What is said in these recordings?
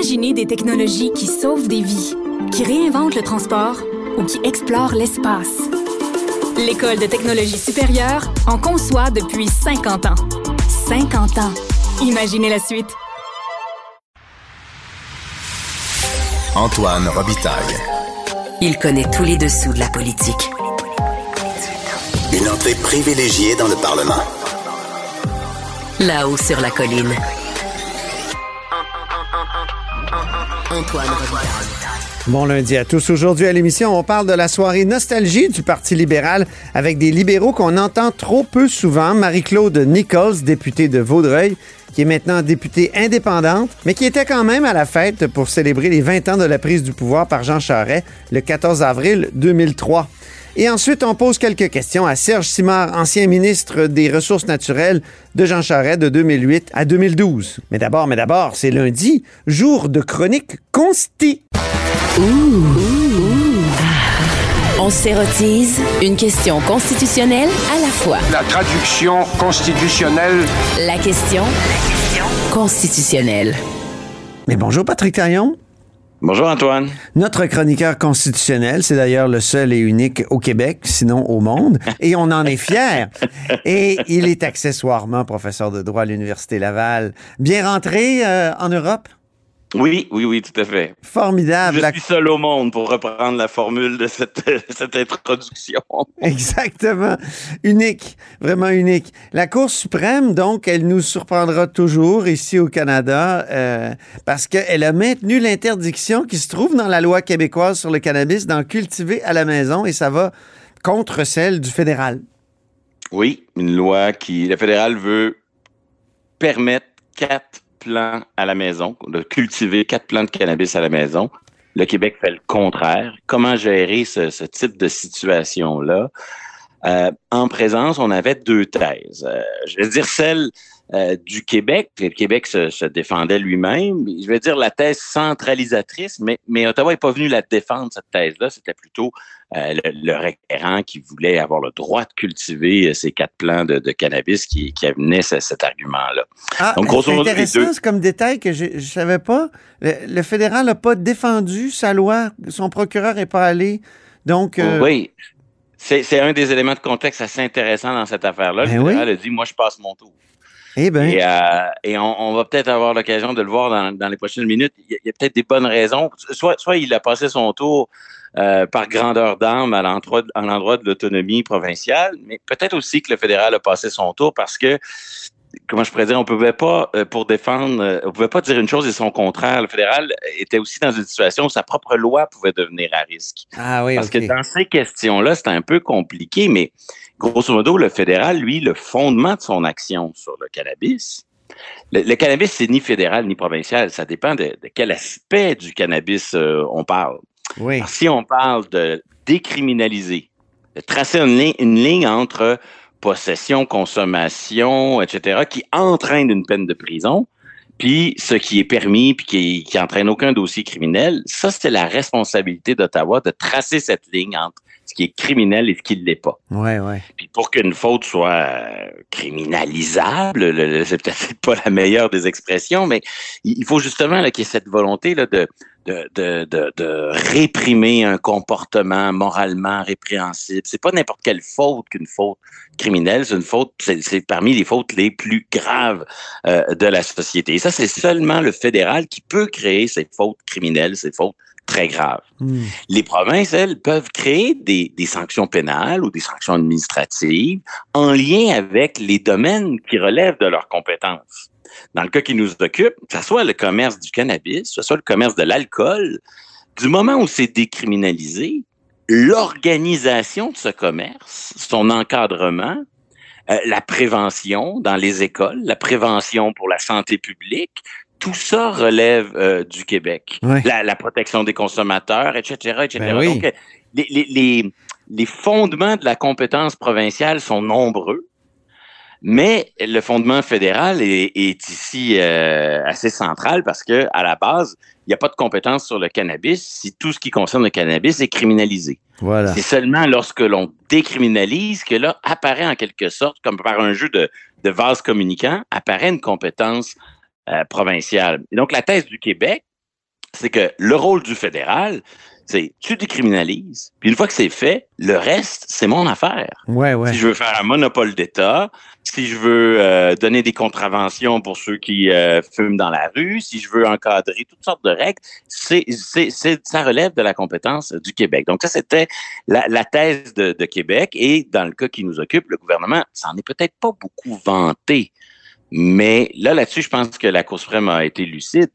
Imaginez des technologies qui sauvent des vies, qui réinventent le transport ou qui explorent l'espace. L'École de technologie supérieure en conçoit depuis 50 ans. 50 ans. Imaginez la suite. Antoine Robitaille. Il connaît tous les dessous de la politique. Une entrée privilégiée dans le Parlement. Là-haut sur la colline. Bon lundi à tous. Aujourd'hui à l'émission, on parle de la soirée nostalgie du Parti libéral avec des libéraux qu'on entend trop peu souvent. Marie-Claude Nichols, députée de Vaudreuil, qui est maintenant députée indépendante, mais qui était quand même à la fête pour célébrer les 20 ans de la prise du pouvoir par Jean Charest le 14 avril 2003. Et ensuite, on pose quelques questions à Serge Simard, ancien ministre des Ressources naturelles de Jean Charest de 2008 à 2012. Mais d'abord, mais d'abord, c'est lundi, jour de chronique consti. On s'érotise une question constitutionnelle à la fois. La traduction constitutionnelle. La question constitutionnelle. Mais bonjour Patrick Taillon. Bonjour Antoine. Notre chroniqueur constitutionnel, c'est d'ailleurs le seul et unique au Québec, sinon au monde, et on en est fier. Et il est accessoirement professeur de droit à l'Université Laval. Bien rentré euh, en Europe? Oui, oui, oui, tout à fait. Formidable. Je La- suis seul au monde pour reprendre la formule de cette, cette introduction. Exactement. Unique, vraiment unique. La Cour suprême, donc, elle nous surprendra toujours ici au Canada euh, parce qu'elle a maintenu l'interdiction qui se trouve dans la loi québécoise sur le cannabis d'en cultiver à la maison et ça va contre celle du fédéral. Oui, une loi qui, le fédéral veut permettre quatre plants à la maison, de cultiver quatre plants de cannabis à la maison. Le Québec fait le contraire. Comment gérer ce, type de situation-là? Euh, en présence, on avait deux thèses. Euh, je vais dire celle euh, du Québec. Le Québec se, se défendait lui-même. Je vais dire la thèse centralisatrice, mais, mais Ottawa n'est pas venu la défendre, cette thèse-là. C'était plutôt euh, le, le qui voulait avoir le droit de cultiver euh, ces quatre plants de, de cannabis qui, qui amenait ce- cet argument-là. Ah, Donc, grosso modo, intéressant, deux. comme détail que je ne savais pas. Le, le fédéral n'a pas défendu sa loi. Son procureur n'est pas allé. Donc, euh, Oui. C'est un des éléments de contexte assez intéressants dans cette affaire-là. Ben le fédéral oui. a dit, moi, je passe mon tour. Eh ben, Et, euh, et on, on va peut-être avoir l'occasion de le voir dans, dans les prochaines minutes. Il y a, peut-être des bonnes raisons. Soit, soit il a passé son tour euh, par grandeur d'âme à l'endroit de l'autonomie provinciale, mais peut-être aussi que le fédéral a passé son tour parce que comment je pourrais dire, on pouvait pas, euh, pour défendre, on pouvait pas dire une chose et son contraire. Le fédéral était aussi dans une situation où sa propre loi pouvait devenir à risque. ah oui, Parce que dans ces questions-là, c'est un peu compliqué, mais grosso modo, le fédéral, lui, le fondement de son action sur le cannabis, le, le cannabis, c'est ni fédéral ni provincial. Ça dépend de, de quel aspect du cannabis euh, on parle. Oui. Alors, si on parle de décriminaliser, de tracer une, ligne- une ligne entre possession, consommation, etc., qui entraîne une peine de prison, puis ce qui est permis, puis qui, qui entraîne aucun dossier criminel, ça, c'est la responsabilité d'Ottawa de tracer cette ligne entre ce qui est criminel et ce qui ne l'est pas. Oui, oui. Puis pour qu'une faute soit euh, criminalisable, le- le- c'est peut-être pas la meilleure des expressions, mais il faut justement qu'il y ait cette volonté là, de, de, de, de, de réprimer un comportement moralement répréhensible. C'est pas n'importe quelle faute qu'une faute criminelle, c'est une faute, c'est c'est parmi les fautes les plus graves euh, de la société. Et ça, c'est seulement le fédéral qui peut créer ces fautes criminelles, ces fautes très graves Hmm. les provinces, elles, peuvent créer des, des sanctions pénales ou des sanctions administratives en lien avec les domaines qui relèvent de leurs compétences. Dans le cas qui nous occupe, que ce soit le commerce du cannabis, que ce soit le commerce de l'alcool, du moment où c'est décriminalisé, l'organisation de ce commerce, son encadrement, euh, la prévention dans les écoles, la prévention pour la santé publique, tout ça relève euh, du Québec. La, la protection des consommateurs, etc., etc. Ben oui. Donc, euh, les, les, les, les fondements de la compétence provinciale sont nombreux, mais le fondement fédéral est, est ici euh, assez central parce que à la base, il n'y a pas de compétence sur le cannabis si tout ce qui concerne le cannabis est criminalisé. Voilà. C'est seulement lorsque l'on décriminalise que là apparaît en quelque sorte, comme par un jeu de, de vase communicant, apparaît une compétence euh, provinciale. Et donc la thèse du Québec, c'est que le rôle du fédéral, c'est tu décriminalises, puis une fois que c'est fait, le reste, c'est mon affaire. Ouais, ouais. Si je veux faire un monopole d'État, si je veux euh, donner des contraventions pour ceux qui euh, fument dans la rue, si je veux encadrer toutes sortes de règles, c'est, ça relève de la compétence du Québec. Donc ça, c'était la, la thèse de, de Québec. Et dans le cas qui nous occupe, le gouvernement s'en est peut-être pas beaucoup vanté. Mais là, là-dessus, je pense que la Cour suprême a été lucide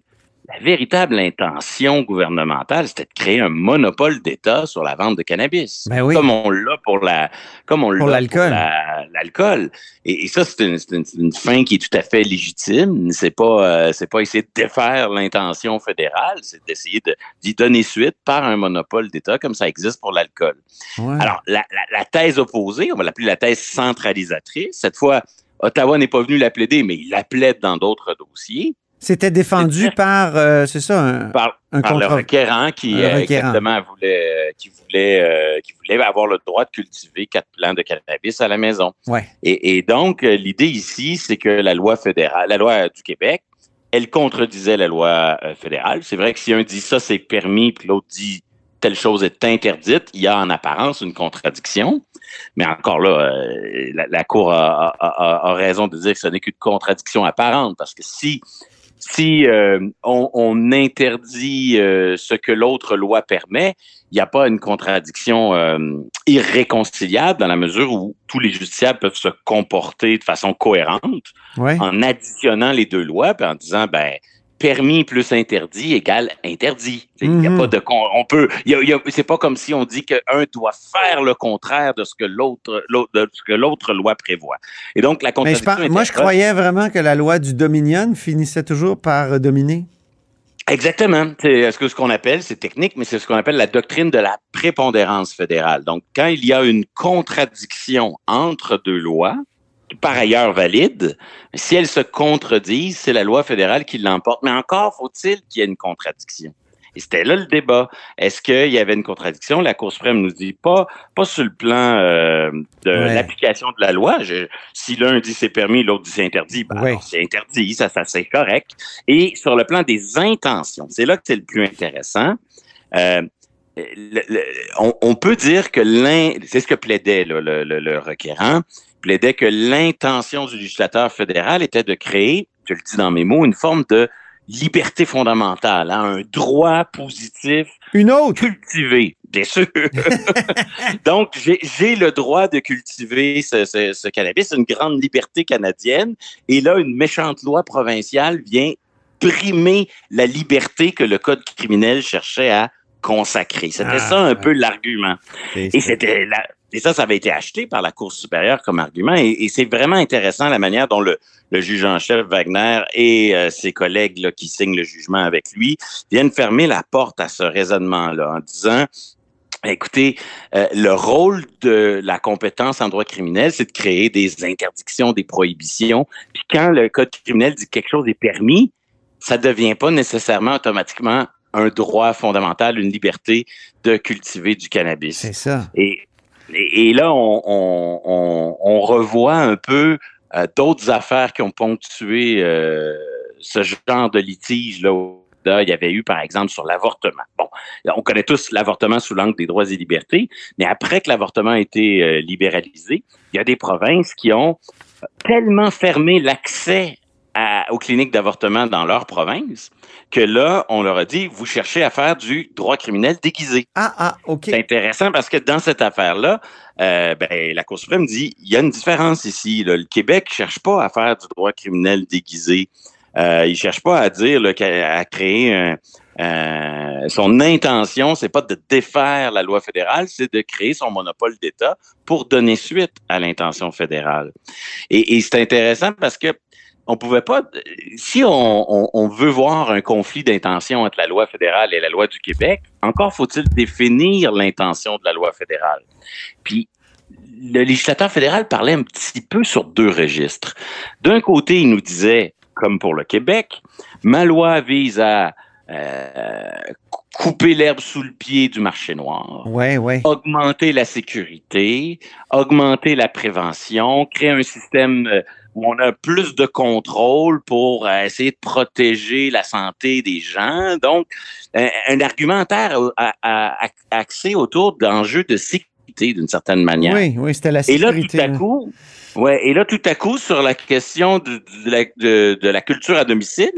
la véritable intention gouvernementale, c'était de créer un monopole d'État sur la vente de cannabis. Ben oui. Comme on l'a pour la, comme on Pour l'a l'alcool. la- l'alcool. Et, et ça, c'est une, une- une fin qui est tout à fait légitime. C'est pas, euh, c'est pas essayer de défaire l'intention fédérale, c'est d'essayer de- d'y donner suite par un monopole d'État, comme ça existe pour l'alcool. Ouais. Alors, la, la- la thèse opposée, on va l'appeler la thèse centralisatrice. Cette fois, Ottawa n'est pas venu la plaider, mais il la plaide dans d'autres dossiers. C'était défendu par, euh, c'est ça, un, par, un par le contre. requérant qui euh, requérant. exactement voulait, euh, qui voulait, qui voulait avoir le droit de cultiver quatre plants de cannabis à la maison. Ouais. Et, et donc, l'idée ici, c'est que la loi fédérale, la loi du Québec, elle contredisait la loi fédérale. C'est vrai que si un dit ça, c'est permis, puis l'autre dit telle chose est interdite, il y a en apparence une contradiction. Mais encore là, euh, la, la Cour a, a- a- a raison de dire que ce n'est qu'une contradiction apparente, parce que si si euh, on, on interdit euh, ce que l'autre loi permet, il n'y a pas une contradiction irréconciliable dans la mesure où tous les justiciables peuvent se comporter de façon cohérente Ouais. en additionnant les deux lois puis en disant ben permis plus interdit égale interdit. Il y a Mhm. pas de con- on peut c'est pas comme si on dit qu'un doit faire le contraire de ce que l'autre de ce que l'autre loi prévoit. Et donc la Mais je pense- moi, je croyais vraiment que la loi du Dominion finissait toujours par euh, dominer. Exactement. C'est ce que ce qu'on appelle, c'est technique, mais c'est ce qu'on appelle la doctrine de la prépondérance fédérale. Donc, quand il y a une contradiction entre deux lois, par ailleurs valides, si elles se contredisent, c'est la loi fédérale qui l'emporte. Mais encore faut-il qu'il y ait une contradiction. Et c'était là le débat. Est-ce qu'il y avait une contradiction? La Cour suprême nous dit pas, pas sur le plan euh, de Ouais. l'application de la loi. Je- si l'un dit c'est permis, l'autre dit c'est interdit, ben Ouais. c'est interdit, ça, ça c'est correct. Et sur le plan des intentions, c'est là que c'est le plus intéressant. Euh, le- le- on, on peut dire que l'in, c'est ce que plaidait là, le, le- le requérant, plaidait que l'intention du législateur fédéral était de créer, je le dis dans mes mots, une forme de liberté fondamentale, hein, un droit positif Une autre. cultivé, bien sûr. Donc, j'ai le droit de cultiver ce, ce- ce cannabis, une grande liberté canadienne. Et là, une méchante loi provinciale vient brimer la liberté que le Code criminel cherchait à consacrer. C'était Ah, ça un peu l'argument. Et c'était la- et ça, ça avait été acheté par la Cour supérieure comme argument. Et, et c'est vraiment intéressant la manière dont le, le juge en chef Wagner et euh, ses collègues là, qui signent le jugement avec lui viennent fermer la porte à ce raisonnement-là en disant Écoutez, euh, le rôle de la compétence en droit criminel, c'est de créer des interdictions, des prohibitions. Puis quand le code criminel dit que quelque chose est permis, ça devient pas nécessairement automatiquement un droit fondamental, une liberté de cultiver du cannabis. C'est ça. Et, et, là, on, on, on, on revoit un peu euh, d'autres affaires qui ont ponctué euh, ce genre de litige là. il y avait eu, par exemple, sur l'avortement. Bon, on connaît tous l'avortement sous l'angle des droits et libertés, mais après que l'avortement a été euh, libéralisé, il y a des provinces qui ont tellement fermé l'accès à- aux cliniques d'avortement dans leur province que là, on leur a dit, vous cherchez à faire du droit criminel déguisé. Ah, ah, OK. C'est intéressant parce que dans cette affaire-là, euh, ben, la Cour suprême dit il y a une différence ici. là. Le Québec cherche pas à faire du droit criminel déguisé. Euh, il cherche pas à dire là, à créer un, euh, son intention, c'est pas de défaire la loi fédérale, c'est de créer son monopole d'État pour donner suite à l'intention fédérale. Et, et c'est intéressant parce que on pouvait pas, si on, on- on veut voir un conflit d'intention entre la loi fédérale et la loi du Québec, encore faut-il définir l'intention de la loi fédérale. Puis le législateur fédéral parlait un petit peu sur deux registres. D'un côté, il nous disait, comme pour le Québec, ma loi vise à euh, couper l'herbe sous le pied du marché noir Ouais, ouais. augmenter la sécurité, augmenter la prévention, créer un système euh, où on a plus de contrôle pour euh, essayer de protéger la santé des gens. Donc, un, un argumentaire axé autour d'enjeux de sécurité d'une certaine manière. Oui, oui, c'était la Et là, sécurité. tout à coup, ouais, et là, tout à coup, sur la question de, de la, de- de la culture à domicile,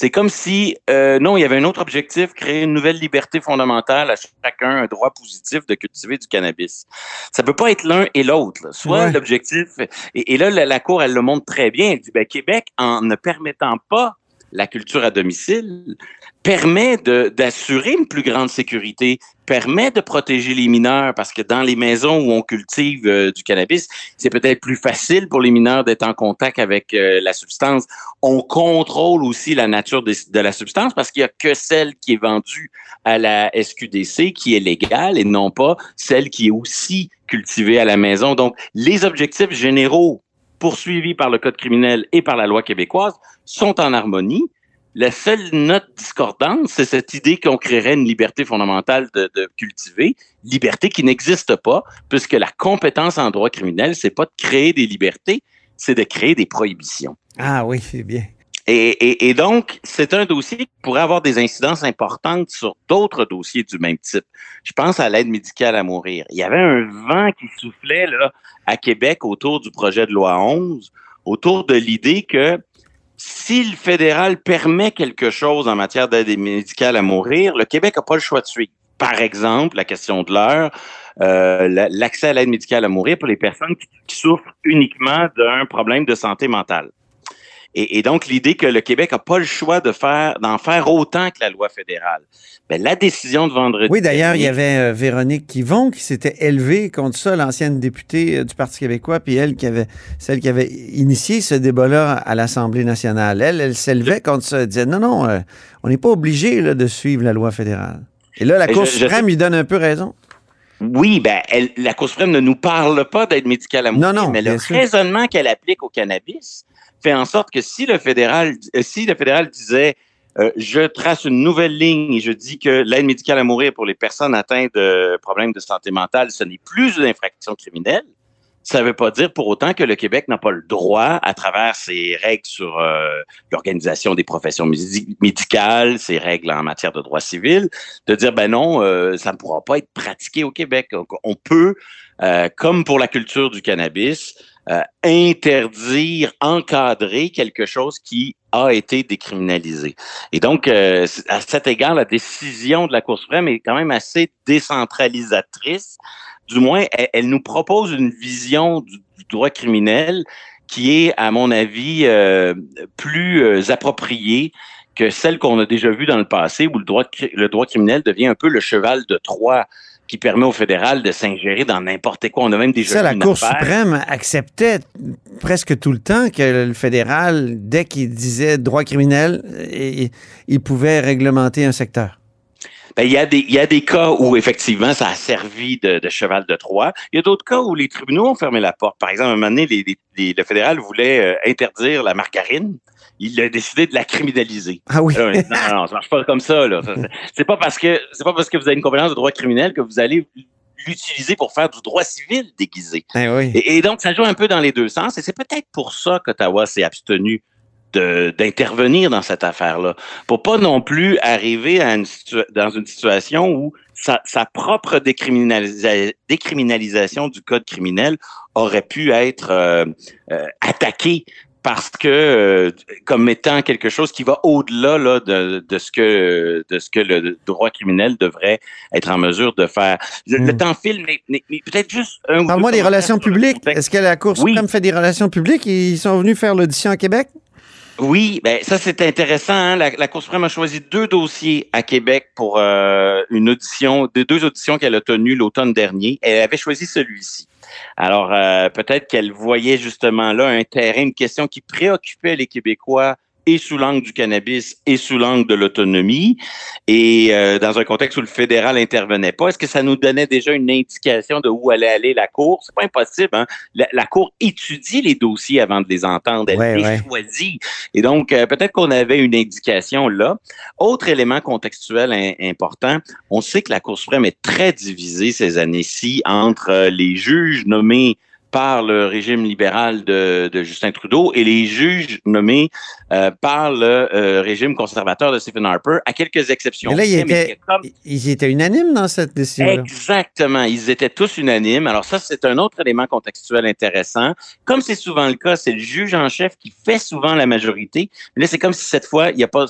c'est comme si, euh, non, il y avait un autre objectif, créer une nouvelle liberté fondamentale à chacun, un droit positif de cultiver du cannabis. Ça peut pas être l'un et l'autre. Soit Ouais. l'objectif, et, et là, la, la Cour, elle le montre très bien. Elle dit, ben, Québec, en ne permettant pas la culture à domicile, permet de- d'assurer une plus grande sécurité, permet de protéger les mineurs parce que dans les maisons où on cultive euh, du cannabis, c'est peut-être plus facile pour les mineurs d'être en contact avec euh, la substance. On contrôle aussi la nature des- de la substance parce qu'il y a que celle qui est vendue à la SQDC qui est légale et non pas celle qui est aussi cultivée à la maison. Donc, les objectifs généraux poursuivis par le Code criminel et par la loi québécoise sont en harmonie. La seule note discordante, c'est cette idée qu'on créerait une liberté fondamentale de, de cultiver, liberté qui n'existe pas, puisque la compétence en droit criminel, c'est pas de créer des libertés, c'est de créer des prohibitions. Ah oui, c'est bien. Et, et- et donc, c'est un dossier qui pourrait avoir des incidences importantes sur d'autres dossiers du même type. Je pense à l'aide médicale à mourir. Il y avait un vent qui soufflait là, à Québec autour du projet de loi 11, autour de l'idée que si le fédéral permet quelque chose en matière d'aide médicale à mourir, le Québec n'a pas le choix de suivre. Par exemple, la question de l'heure, euh, la- l'accès à l'aide médicale à mourir pour les personnes qui, qui souffrent uniquement d'un problème de santé mentale. Et, et donc, l'idée que le Québec n'a pas le choix de faire, d'en faire autant que la loi fédérale. Ben, la décision de vendredi. Oui, d'ailleurs, il y avait euh, Véronique Quivon qui s'était élevée contre ça, l'ancienne députée euh, du Parti québécois, puis elle qui avait, celle qui avait initié ce débat-là à l'Assemblée nationale. Elle, elle s'élevait contre ça. Elle disait non, non, euh, on n'est pas obligé là, de suivre la loi fédérale. Et là, la Et Cour suprême lui donne un peu raison. Oui, ben, elle, la Cour suprême ne nous parle pas d'aide médicale à mourir, Non, non, mais le sûr. raisonnement qu'elle applique au cannabis fait en sorte que si le fédéral, euh, si le fédéral disait euh, je trace une nouvelle ligne et je dis que l'aide médicale à mourir pour les personnes atteintes de problèmes de santé mentale, ce n'est plus une infraction criminelle. Ça ne veut pas dire pour autant que le Québec n'a pas le droit, à travers ses règles sur euh, l'organisation des professions médi- médicales, ses règles en matière de droit civil, de dire ben non, euh, ça ne pourra pas être pratiqué au Québec. On peut, euh, comme pour la culture du cannabis, euh, interdire, encadrer quelque chose qui a été décriminalisé. Et donc, euh, à cet égard, la décision de la Cour suprême est quand même assez décentralisatrice. Du moins, elle, elle nous propose une vision du, du droit criminel qui est, à mon avis, euh, plus euh, appropriée que celle qu'on a déjà vue dans le passé, où le droit, cri- le droit criminel devient un peu le cheval de Troie qui permet au fédéral de s'ingérer dans n'importe quoi. On a même déjà Ça, la Cour affaire. suprême acceptait presque tout le temps que le fédéral, dès qu'il disait droit criminel, il, il pouvait réglementer un secteur. Ben, il, y a des, il y a des cas où, effectivement, ça a servi de, de cheval de Troie. Il y a d'autres cas où les tribunaux ont fermé la porte. Par exemple, à un moment donné, les- les- les- le fédéral voulait euh, interdire la margarine. Il a décidé de la criminaliser. Ah oui. Là, on a dit, non, non, non, ça marche pas comme ça. Là. C'est- pas parce que c'est pas parce que vous avez une compétence de droit criminel que vous allez l'utiliser pour faire du droit civil déguisé. Eh oui. Et, et donc, ça joue un peu dans les deux sens. Et c'est peut-être pour ça qu'Ottawa s'est abstenu d'intervenir dans cette affaire-là. Pour pas non plus arriver à une dans une situation où sa, sa propre décriminalisa- décriminalisation du code criminel aurait pu être euh, euh, attaquée parce que euh, comme étant quelque chose qui va au-delà là, de, de ce que de ce que le droit criminel devrait être en mesure de faire. Le, le Hmm. temps file, mais, mais- mais peut-être juste un Parle-moi des relations publiques. Est-ce que la Cour Oui. suprême fait des relations publiques? Ils sont venus faire l'audition à Québec? Oui, ben ça c'est intéressant. hein. La, la Cour suprême a choisi deux dossiers à Québec pour euh, une audition, de deux auditions qu'elle a tenues l'automne dernier. Elle avait choisi celui-ci. Alors euh, peut-être qu'elle voyait justement là un terrain, une question qui préoccupait les Québécois et sous l'angle du cannabis et sous l'angle de l'autonomie, et euh, dans un contexte où le fédéral intervenait pas, est-ce que ça nous donnait déjà une indication de où allait aller la Cour? C'est pas impossible. Hein? La, la Cour étudie les dossiers avant de les entendre. Elle Ouais, les ouais. choisit. Et donc, euh, peut-être qu'on avait une indication là. Autre élément contextuel in- important, on sait que la Cour suprême est très divisée ces années-ci entre euh, les juges nommés par le régime libéral de, de Justin Trudeau et les juges nommés euh, par le euh, régime conservateur de Stephen Harper, à quelques exceptions. Mais là, ils étaient, comme- ils étaient unanimes dans cette décision. Exactement. Ils étaient tous unanimes. Alors ça, c'est un autre élément contextuel intéressant. Comme c'est souvent le cas, c'est le juge en chef qui fait souvent la majorité. Mais là, c'est comme si cette fois, il a pas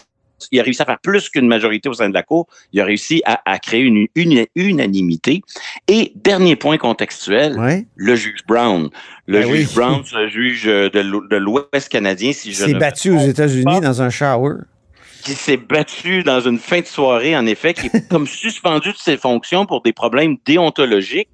il a réussi à faire plus qu'une majorité au sein de la Cour. Il a réussi à, à créer une, une unanimité. Et dernier point contextuel, Ouais. le juge Brown. Le Ben juge oui. Brown, ce juge de l'O- de l'Ouest canadien, si Il je s'est ne battu aux États-Unis dans un shower. qui s'est battu dans une fin de soirée, en effet, qui est comme suspendu de ses fonctions pour des problèmes déontologiques.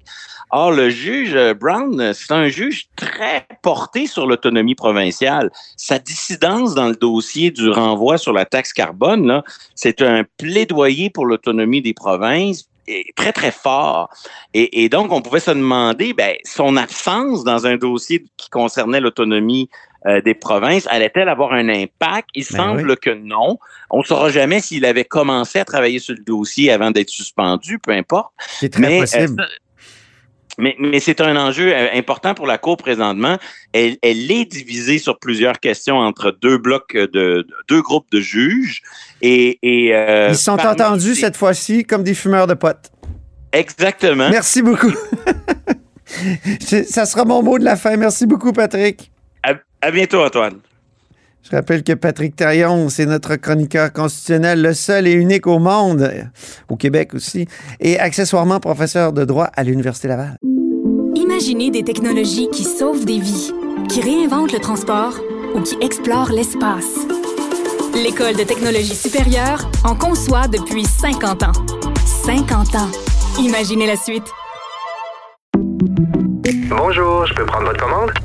Or, le juge euh, Brown, euh, c'est un juge très porté sur l'autonomie provinciale. Sa dissidence dans le dossier du renvoi sur la taxe carbone, c'est un plaidoyer pour l'autonomie des provinces très, très fort. Et, et donc, on pouvait se demander, ben, son absence dans un dossier qui concernait l'autonomie euh, des provinces, allait-elle avoir un impact? Il Ben semble que non. On ne saura jamais s'il avait commencé à travailler sur le dossier avant d'être suspendu, peu importe. C'est très Mais, possible. euh, mais, mais c'est un enjeu euh, important pour la Cour présentement. Elle, elle est divisée sur plusieurs questions entre deux blocs de, de- deux groupes de juges. Et, et euh, Ils sont entendus cette fois-ci comme des fumeurs de potes. Exactement. Merci beaucoup. Ça sera mon mot de la fin. Merci beaucoup, Patrick. À, à bientôt, Antoine. Je rappelle que Patrick Tarion, c'est notre chroniqueur constitutionnel, le seul et unique au monde, euh, au Québec aussi, et accessoirement professeur de droit à l'Université Laval. Imaginez des technologies qui sauvent des vies, qui réinventent le transport ou qui explorent l'espace. L'École de technologie supérieure en conçoit depuis 50 ans. 50 ans. Imaginez la suite. Bonjour, je peux prendre votre commande?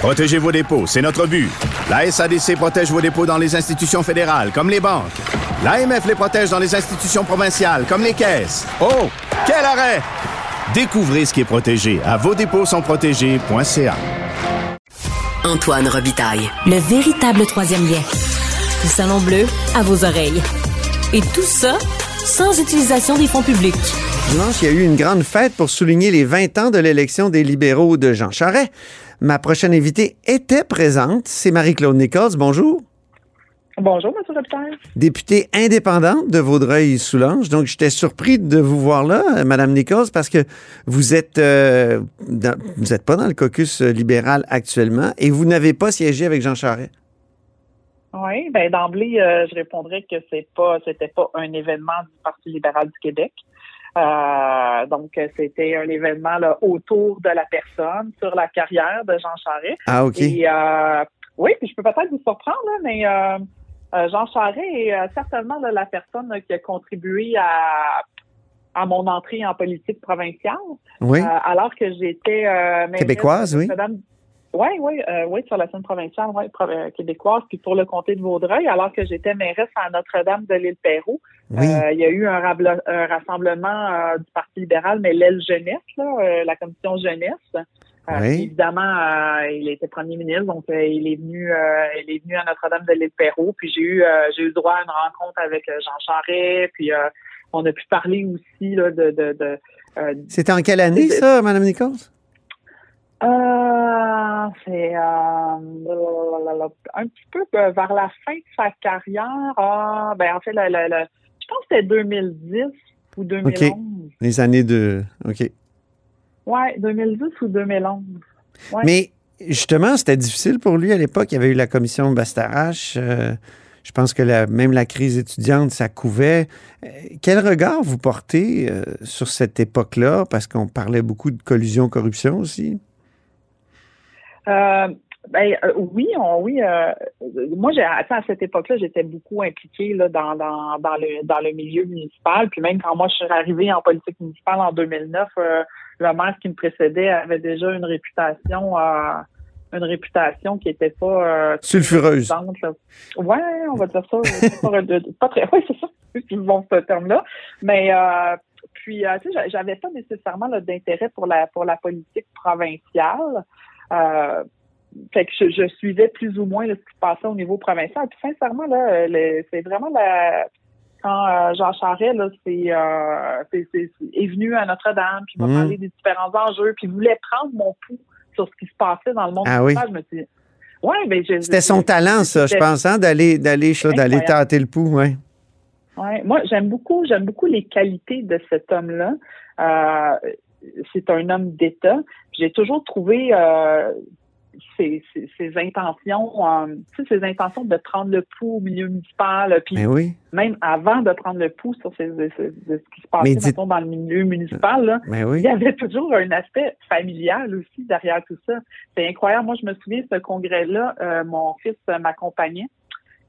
Protégez vos dépôts, c'est notre but. La SADC protège vos dépôts dans les institutions fédérales, comme les banques. L'AMF les protège dans les institutions provinciales, comme les caisses. Oh, quel arrêt! Découvrez ce qui est protégé à vos dépôts sont protégés.ca. Antoine Robitaille. Le véritable troisième lien. Du Salon Bleu à vos oreilles. Et tout ça sans utilisation des fonds publics. Dimanche, il y a eu une grande fête pour souligner les 20 ans de l'élection des libéraux de Jean Charest. Ma prochaine invitée était présente, c'est Marie-Claude Nichols. Bonjour. Bonjour, M. Robitaille. Députée indépendante de Vaudreuil-Soulanges. Donc, j'étais surpris de vous voir là, euh, Madame Nichols, parce que vous êtes, euh, dans- vous n'êtes pas dans le caucus euh, libéral actuellement et vous n'avez pas siégé avec Jean Charest. Oui, ben d'emblée, euh, je répondrais que c'est pas, c'était pas un événement du Parti libéral du Québec. Euh, donc, c'était un événement là, autour de la personne, sur la carrière de Jean Charest. Ah, OK. Et euh, oui, puis je peux peut-être vous surprendre, là, mais euh, Jean Charest est certainement là, la personne qui a contribué à, à mon entrée en politique provinciale. Oui. Alors que j'étais Québécoise, oui. Notre-Dame- Oui, oui, euh, oui, sur la scène provinciale, oui, pro- euh, québécoise, puis pour le comté de Vaudreuil, alors que j'étais mairesse à Notre-Dame de l'île. Oui. Euh, il y a eu un, un rassemblement euh, du Parti libéral, mais l'aile jeunesse, là, euh, la commission jeunesse. Euh, Oui. Évidemment, euh, il était premier ministre, donc euh, il est venu, euh, il est venu à Notre-Dame de l'île Perrot. Puis j'ai eu, euh, j'ai eu droit à une rencontre avec Jean Charest. Puis euh, on a pu parler aussi là, de, de, de euh, C'était en quelle année, ça, Madame Nichols? Euh, c'est euh, un petit peu euh, vers la fin de sa carrière. Ah, ben en fait, le, le- le- je pense que c'était 2010 ou 2011. Les années de. OK. Ouais, 2010 ou 2011. Ouais. Mais justement, c'était difficile pour lui à l'époque. Il y avait eu la commission Bastarache. euh, je pense que la- même la crise étudiante, ça couvait. Euh, quel regard vous portez euh, sur cette époque-là? Parce qu'on parlait beaucoup de collusion-corruption aussi. Euh, ben euh, oui, on, oui. euh, moi, j'ai à cette époque-là, j'étais beaucoup impliquée là, dans, dans, dans le dans le milieu municipal. Puis même quand moi je suis arrivée en politique municipale en 2009, euh, le maire qui me précédait avait déjà une réputation euh, une réputation qui était pas euh, sulfureuse. Ouais, on va dire ça. pas, très. Oui, c'est ça. C'est bon ce terme-là. Mais euh, puis, tu sais, j'a- j'avais pas nécessairement là, d'intérêt pour la pour la politique provinciale. Euh, fait que je, je suivais plus ou moins là, ce qui se passait au niveau provincial. Puis sincèrement, là, c'est vraiment la quand euh, Jean Charest là, c'est, euh, c'est- est venu à Notre-Dame, puis il m'a Mhm. parlé des différents enjeux, puis il voulait prendre mon pouls sur ce qui se passait dans le monde Ah oui. Je me suis dit, ouais, ben, C'était son talent, ça, je pense, hein, d'aller d'aller d'aller tâter le pouls, ouais. Ouais, moi j'aime beaucoup, j'aime beaucoup les qualités de cet homme-là. Euh, c'est un homme d'État. J'ai toujours trouvé euh, ses, ses- ses intentions, euh, ses intentions de prendre le pouls au milieu municipal, puis Mais oui. même avant de prendre le pouls sur de, de- de ce qui se passait mettons, dans le milieu municipal, là, oui. il y avait toujours un aspect familial aussi derrière tout ça. C'est incroyable. Moi, je me souviens, ce congrès-là, euh, mon fils euh, m'accompagnait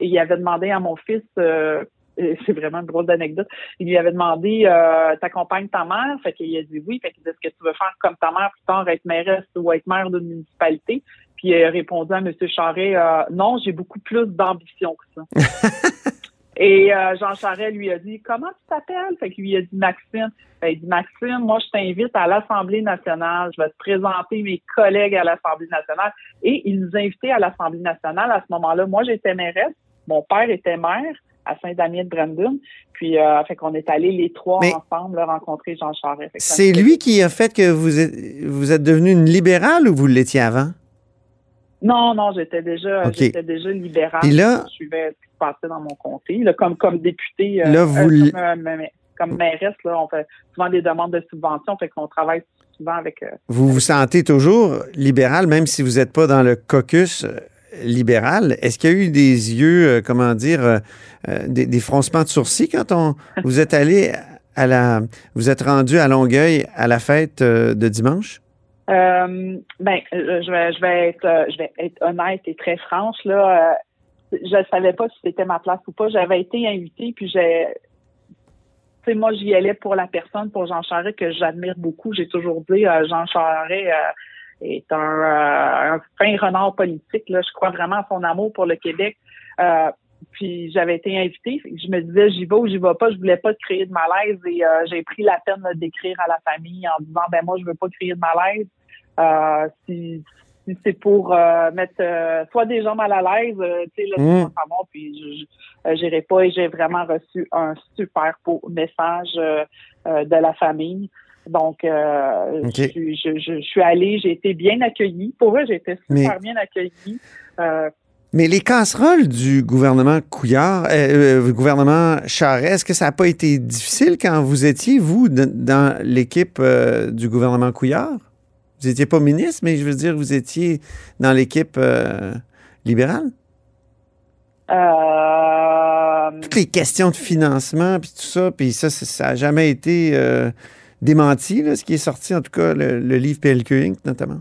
et il avait demandé à mon fils, euh, c'est vraiment une drôle d'anecdote, il lui avait demandé, euh, t'accompagnes ta mère? Fait qu'il a dit oui. Fait qu'il dit, est-ce que tu veux faire comme ta mère plus tard, être mairesse ou être maire d'une municipalité? Puis il a répondu à M. Charret, euh, non, j'ai beaucoup plus d'ambition que ça. Et euh, Jean Charest lui a dit Comment tu t'appelles? Fait qu'il lui a dit Maxime. Fait, il dit Maxime, moi je t'invite à l'Assemblée nationale. Je vais te présenter mes collègues à l'Assemblée nationale. Et il nous a invités à l'Assemblée nationale à ce moment-là. Moi, j'étais mairesse, mon père était maire à Saint-Damien de Brandon. Puis euh, fait qu'on est allés les trois Mais- ensemble là, rencontrer Jean Charest. C'est lui qui a fait que vous êtes, vous êtes devenu une libérale ou vous l'étiez avant? Non, non, j'étais déjà OK. j'étais déjà libérale. Là- je suivais ce qui se passait dans mon comté. Là, comme comme député, euh, Là, vous euh, comme, euh, comme mairesse, là, on fait souvent des demandes de subventions, fait qu'on travaille souvent avec Vous vous sentez toujours libéral, même si vous n'êtes pas dans le caucus libéral. Est-ce qu'il y a eu des yeux, euh, comment dire, euh, euh, des, froncements de sourcils quand on vous êtes allé à la, vous êtes rendu à Longueuil à la fête de dimanche? Ben, je vais, je vais être, je vais être honnête et très franche là. Je savais pas si c'était ma place ou pas. J'avais été invitée, puis j'ai, tu sais, moi j'y allais pour la personne, pour Jean Charest que j'admire beaucoup. J'ai toujours dit, Jean Charest euh, est un, euh, un fin renard politique. Là, je crois vraiment à son amour pour le Québec. Euh, puis j'avais été invitée. Je me disais j'y vais ou j'y vais pas. Je voulais pas créer de malaise et euh, j'ai pris la peine d'écrire à la famille en disant ben moi je veux pas créer de malaise. Euh, si si c'est pour euh, mettre euh, soit des gens mal à l'aise, tu sais là Mm. c'est pas savoir puis j'irai pas et j'ai vraiment reçu un super beau message de la famille. Donc, euh, je, suis- je, je, je suis allée, j'ai été bien accueillie. Pour eux, j'ai été Mais- super bien accueillie. Euh, Mais les casseroles du gouvernement Couillard, euh, euh, gouvernement Charest, est-ce que ça n'a pas été difficile quand vous étiez, vous, de- dans l'équipe euh, du gouvernement Couillard? Vous n'étiez pas ministre, mais je veux dire, vous étiez dans l'équipe euh, libérale? euh, Toutes les questions de financement, puis tout ça, puis ça, ça n'a jamais été démenti, là, ce qui est sorti, en tout cas, le, le livre PLQ Inc., notamment?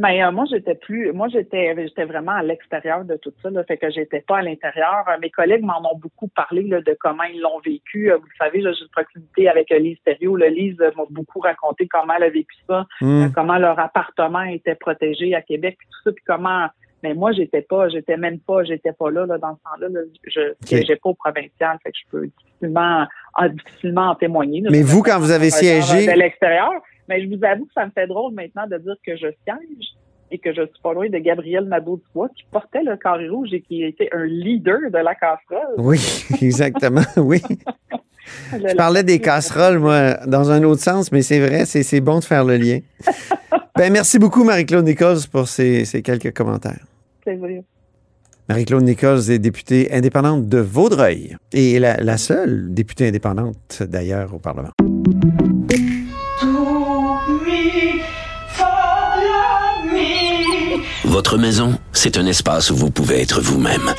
Mais euh, moi, j'étais plus, moi, j'étais, j'étais vraiment à l'extérieur de tout ça, là, fait que j'étais pas à l'intérieur. Euh, mes collègues m'en ont beaucoup parlé là, de comment ils l'ont vécu. Euh, Vous le savez, j'ai une proximité avec Lise Thériault. Là, Lise m'a beaucoup raconté comment elle a vécu ça, Hmm. comment leur appartement était protégé à Québec, puis tout ça, puis comment. Mais moi, j'étais pas, j'étais même pas, j'étais pas là, là dans ce temps-là. Là. Je siégeais pas au provincial, fait que je peux difficilement, en, difficilement en témoigner. là. Mais vous, quand vous avez siégé- de l'extérieur. Mais je vous avoue que ça me fait drôle maintenant de dire que je siège et que je suis pas loin de Gabriel Nadeau-Dubois qui portait le carré rouge et qui était un leader de la casserole. Oui, exactement, oui. Je parlais des casseroles, moi, dans un autre sens, mais c'est vrai, c'est bon de faire le lien. ben, merci beaucoup, Marie-Claude Nichols, pour ces, ces quelques commentaires. Plaisir. Marie-Claude Nichols est députée indépendante de Vaudreuil et la, la seule députée indépendante, d'ailleurs, au Parlement. Votre maison, c'est un espace où vous pouvez être vous-même.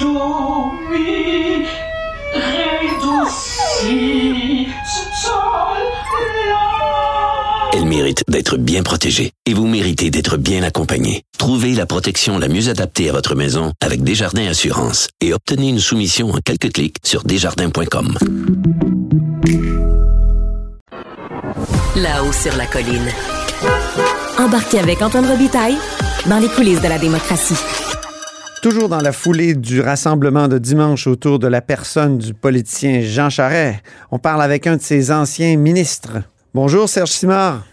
Elle mérite d'être bien protégée et vous méritez d'être bien accompagnée. Trouvez la protection la mieux adaptée à votre maison avec Desjardins Assurance et obtenez une soumission en quelques clics sur desjardins.com. Là-haut sur la colline. Embarquez avec Antoine Robitaille dans les coulisses de la démocratie. Toujours dans la foulée du rassemblement de dimanche autour de la personne du politicien Jean Charest, on parle avec un de ses anciens ministres. Bonjour Serge Simard.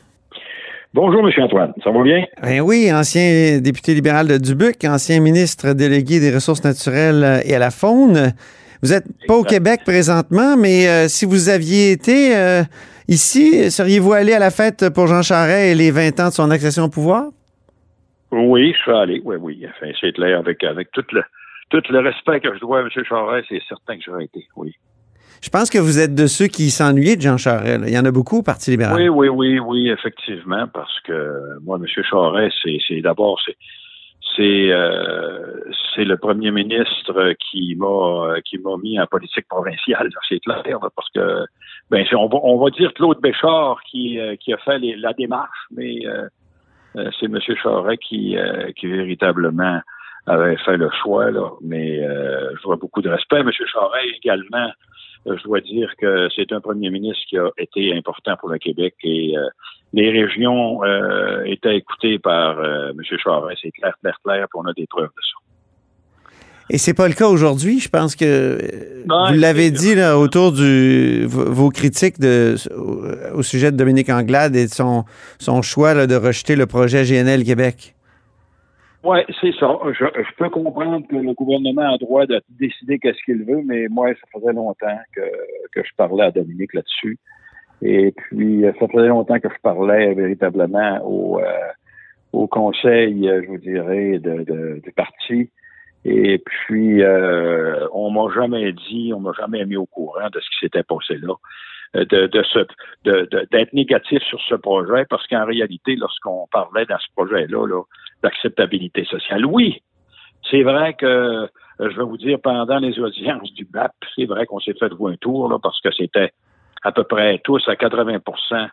Bonjour, M. Antoine. Ça va bien? Ben oui, ancien député libéral de Dubuc, ancien ministre délégué des Ressources naturelles et à la faune. Vous n'êtes pas au Québec présentement, mais euh, si vous aviez été euh, ici, seriez-vous allé à la fête pour Jean Charest et les 20 ans de son accession au pouvoir? Oui, je suis allé, oui, oui. Enfin, c'est clair, avec, avec tout, le, tout le respect que je dois à M. Charest, c'est certain que j'aurais été, oui. Je pense que vous êtes de ceux qui s'ennuyaient de Jean Charest. Il y en a beaucoup au Parti libéral. Oui, oui, oui, oui, effectivement, parce que moi, M. Charest, c'est d'abord, c'est euh, c'est le premier ministre qui m'a qui m'a mis en politique provinciale, c'est clair, parce que ben on va on va dire Claude Béchard qui euh, qui a fait la démarche, mais euh, c'est M. Charest qui qui véritablement avait fait le choix là. Mais je vois beaucoup de respect. M. Charest également je dois dire que c'est un premier ministre qui a été important pour le Québec et les régions euh, étaient écoutées par euh, M. Charest. C'est clair, clair, clair, puis on a des preuves de ça. Et c'est pas le cas aujourd'hui. Je pense que euh, vous l'avez dit là, autour de vos critiques de, au, sujet de Dominique Anglade et de son, son choix de rejeter le projet GNL Québec. Oui, c'est ça. Je, peux comprendre que le gouvernement a droit de décider qu'est-ce qu'il veut, mais moi, ça faisait longtemps que, je parlais à Dominique là-dessus. Et puis, euh, ça faisait longtemps que je parlais véritablement au, euh, conseil, euh, je vous dirais, de, du parti. Et puis, on m'a jamais dit, on m'a jamais mis au courant de ce qui s'était passé là, de, de ce, d'être négatif sur ce projet, parce qu'en réalité, lorsqu'on parlait dans ce projet-là, là, d'acceptabilité sociale, oui, c'est vrai que, je vais vous dire, pendant les audiences du BAP, c'est vrai qu'on s'est fait jouer un tour, là, parce que c'était à peu près tous à 80%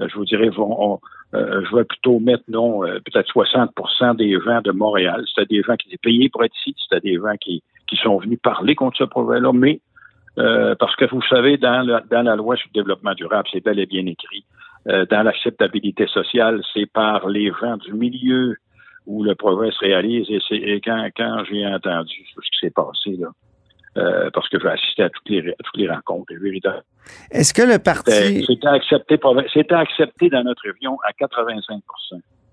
euh, je vous dirais, euh, je vais plutôt mettre, non, euh, peut-être 60% des gens de Montréal. C'était des gens qui étaient payés pour être ici, c'était des gens qui, sont venus parler contre ce projet-là, mais parce que vous savez, dans dans la loi sur le développement durable, c'est bel et bien écrit, dans l'acceptabilité sociale, c'est par les gens du milieu où le projet se réalise. Et, c'est, et quand, quand j'ai entendu ce qui s'est passé, là, euh, parce que j'ai assisté à toutes les, à toutes les rencontres. Est-ce que le parti... C'était accepté, c'était accepté dans notre région à 85%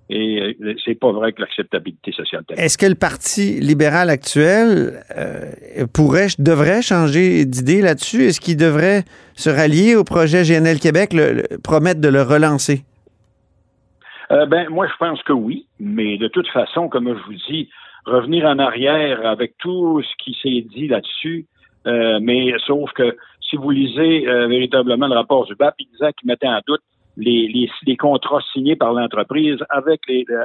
et euh, c'est pas vrai que l'acceptabilité sociale. Est-ce que le Parti libéral actuel euh, pourrait, devrait changer d'idée là-dessus? Est-ce qu'il devrait se rallier au projet GNL Québec, le, promettre de le relancer? Euh, ben, moi, je pense que oui, mais de toute façon, comme je vous dis, revenir en arrière avec tout ce qui s'est dit là-dessus. Euh, mais sauf que si vous lisez euh, véritablement le rapport du BAP, il disait qu'il mettait en doute les, les, contrats signés par l'entreprise avec les euh,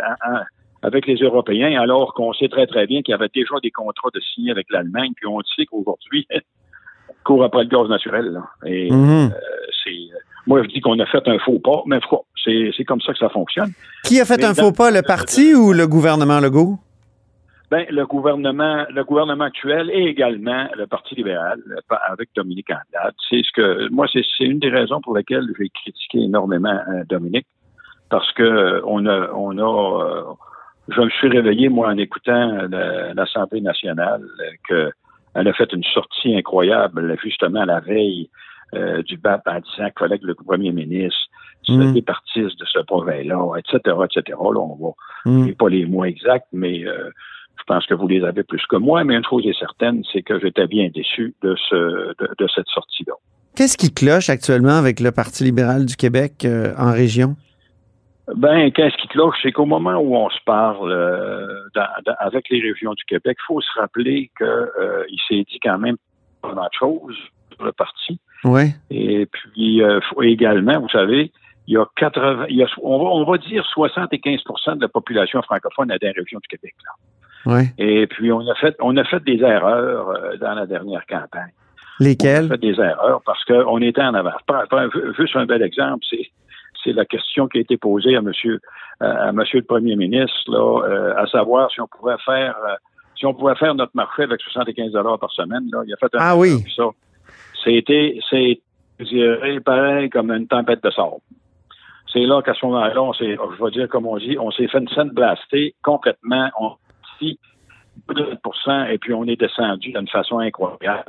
avec les Européens, alors qu'on sait très très bien qu'il y avait déjà des contrats de signer avec l'Allemagne, puis on sait qu'aujourd'hui, court après le gaz naturel. Là. Et mm-hmm. c'est moi je dis qu'on a fait un faux pas, mais c'est comme ça que ça fonctionne. Qui a fait un faux pas, le parti ou le gouvernement Legault? Ben, le gouvernement, le gouvernement actuel et également le Parti libéral avec Dominique Anglade. C'est ce que moi, c'est une des raisons pour lesquelles j'ai critiqué énormément euh, Dominique, parce que euh, on a, on a, euh, je me suis réveillé moi en écoutant l'Assemblée nationale que elle a fait une sortie incroyable justement la veille du BAP en disant que le premier ministre se mmh. de ce projet-là, etc., etc. Là, on va, mmh. pas les mots exacts, mais je pense que vous les avez plus que moi, mais une chose est certaine, c'est que j'étais bien déçu de, ce, de, cette sortie-là. Qu'est-ce qui cloche actuellement avec le Parti libéral du Québec euh, en région? Ben, qu'est-ce qui cloche? C'est qu'au moment où on se parle euh, avec les régions du Québec, il faut se rappeler qu'il euh, s'est dit quand même pas mal de choses sur le parti. Oui. Et puis, faut également, vous savez, il y a 80, il y a, on, va, on va dire 75 de la population francophone dans les régions du Québec. Là. Et puis, on a fait, on a fait des erreurs euh, dans la dernière campagne. Lesquelles? On a fait des erreurs parce qu'on était en avance. Juste un bel exemple, c'est c'est la question qui a été posée à monsieur à monsieur le premier ministre là, euh, à savoir si on pouvait faire euh, si on pouvait faire notre marché avec 75 dollars par semaine là, il a fait un ah oui ça c'était c'est pareil comme une tempête de sable c'est là qu'à ce moment-là, on s'est, je vais dire comme on dit, on s'est fait une scène blastée complètement. On dit et puis on est descendu d'une façon incroyable.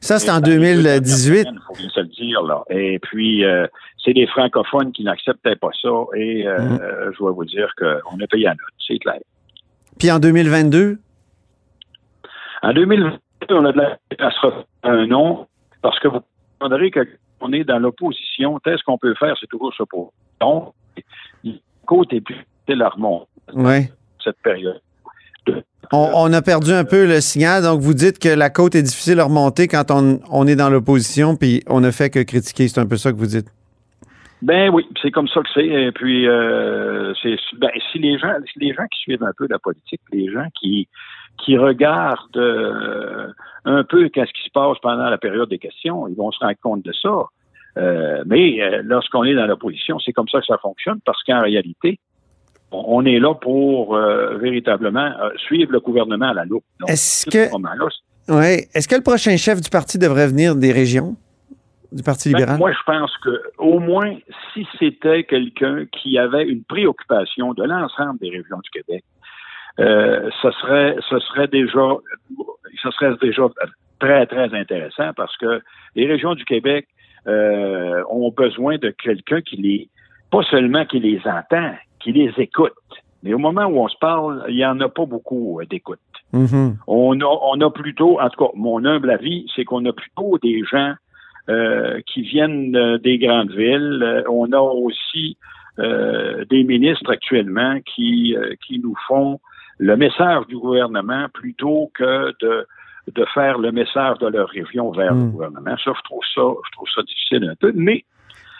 Ça, c'est en 2018. Il faut bien se le dire, là. Et puis, euh, c'est des francophones qui n'acceptaient pas ça. Et euh, Mhm. euh, je dois vous dire qu'on a payé la note, c'est clair. Puis en 2022? En 2022, on a de la à refaire un nom parce que vous comprendrez qu'on est dans l'opposition. Qu'est-ce qu'on peut faire? C'est toujours ça pour. Donc, la côte est plus difficile à remonter Oui. cette période. On, on a perdu un peu le signal, donc vous dites que la côte est difficile à remonter quand on, on est dans l'opposition, puis on ne fait que critiquer. C'est un peu ça que vous dites. Ben oui, c'est comme ça que c'est. Et puis, euh, c'est ben, si les gens, si les gens qui suivent un peu la politique, les gens qui qui regardent euh, un peu qu'est-ce qui se passe pendant la période des questions, ils vont se rendre compte de ça. Euh, mais euh, lorsqu'on est dans l'opposition, c'est comme ça que ça fonctionne, parce qu'en réalité, on, est là pour véritablement suivre le gouvernement à la loupe. Est-ce que- ce moment-là, Oui. Est-ce que le prochain chef du parti devrait venir des régions? Du Parti Ben, moi, je pense que au moins, si c'était quelqu'un qui avait une préoccupation de l'ensemble des régions du Québec, euh, ce serait, ce serait déjà, ce serait déjà très, très intéressant parce que les régions du Québec euh, ont besoin de quelqu'un qui les, pas seulement qui les entend, qui les écoute. Mais au moment où on se parle, il n'y en a pas beaucoup euh, d'écoute. Mhm. On a, on a plutôt, en tout cas, mon humble avis, c'est qu'on a plutôt des gens euh, qui viennent euh, des grandes villes. Euh, on a aussi euh, des ministres actuellement qui, euh, qui nous font le message du gouvernement plutôt que de, de faire le message de leur région vers le Mm. gouvernement. Ça, je trouve ça, je trouve ça difficile un peu, mais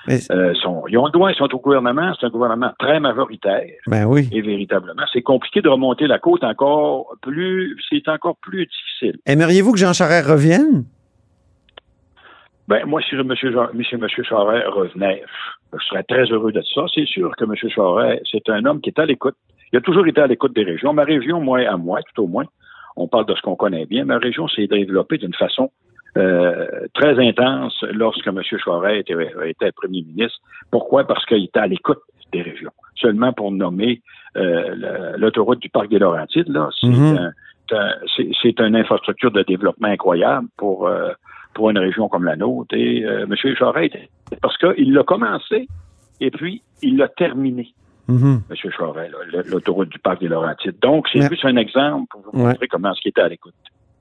Mais- euh, sont, ils ont le droit, ils sont au gouvernement, c'est un gouvernement très majoritaire. Ben oui. Et véritablement, c'est compliqué de remonter la côte encore plus, c'est encore plus difficile. Aimeriez-vous que Jean Charest revienne? Ben, moi, si M. Monsieur, monsieur Charest revenait, je serais très heureux de ça. C'est sûr que M. Charest, c'est un homme qui est à l'écoute. Il a toujours été à l'écoute des régions. Ma région, moi, à moi, tout au moins, on parle de ce qu'on connaît bien. Ma région s'est développée d'une façon euh, très intense lorsque M. Charest était, était premier ministre. Pourquoi? Parce qu'il était à l'écoute des régions. Seulement pour nommer euh, l'autoroute du Parc des Laurentides, là, c'est un- c'est un- une infrastructure de développement incroyable pour, euh, pour une région comme la nôtre. Et euh, M. Charest, parce qu'il l'a commencé et puis il l'a terminé. Mhm. M. Charest, l'autoroute du Parc des Laurentides. Donc, c'est juste un exemple pour vous Ouais. montrer comment ce qui était à l'écoute.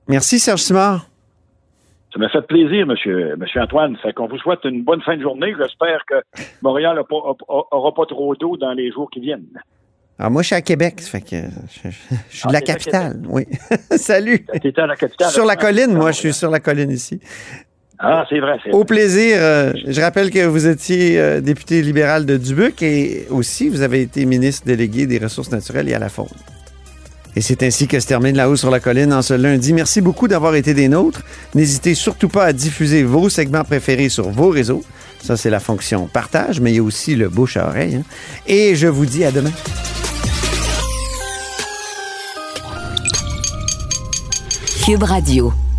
Merci, Serge Simard. Ça m'a fait plaisir, monsieur, monsieur Antoine. Fait qu'on vous souhaite une bonne fin de journée. J'espère que Montréal n'aura pas trop d'eau dans les jours qui viennent. Alors, moi, je suis à Québec, ça fait que je, je- je suis de Ah, la capitale, oui. Salut. À la capitale. Sur la hein? colline, moi, je suis sur la colline ici. Ah, c'est vrai. c'est Au vrai. plaisir. euh, je rappelle que vous étiez euh, député libéral de Dubuc et aussi vous avez été ministre délégué des Ressources naturelles et à la faune. Et c'est ainsi que se termine La Haut sur la colline en ce lundi. Merci beaucoup d'avoir été des nôtres. N'hésitez surtout pas à diffuser vos segments préférés sur vos réseaux. Ça, c'est la fonction partage, mais il y a aussi le bouche à oreille. hein. Et je vous dis à demain. Cube Radio.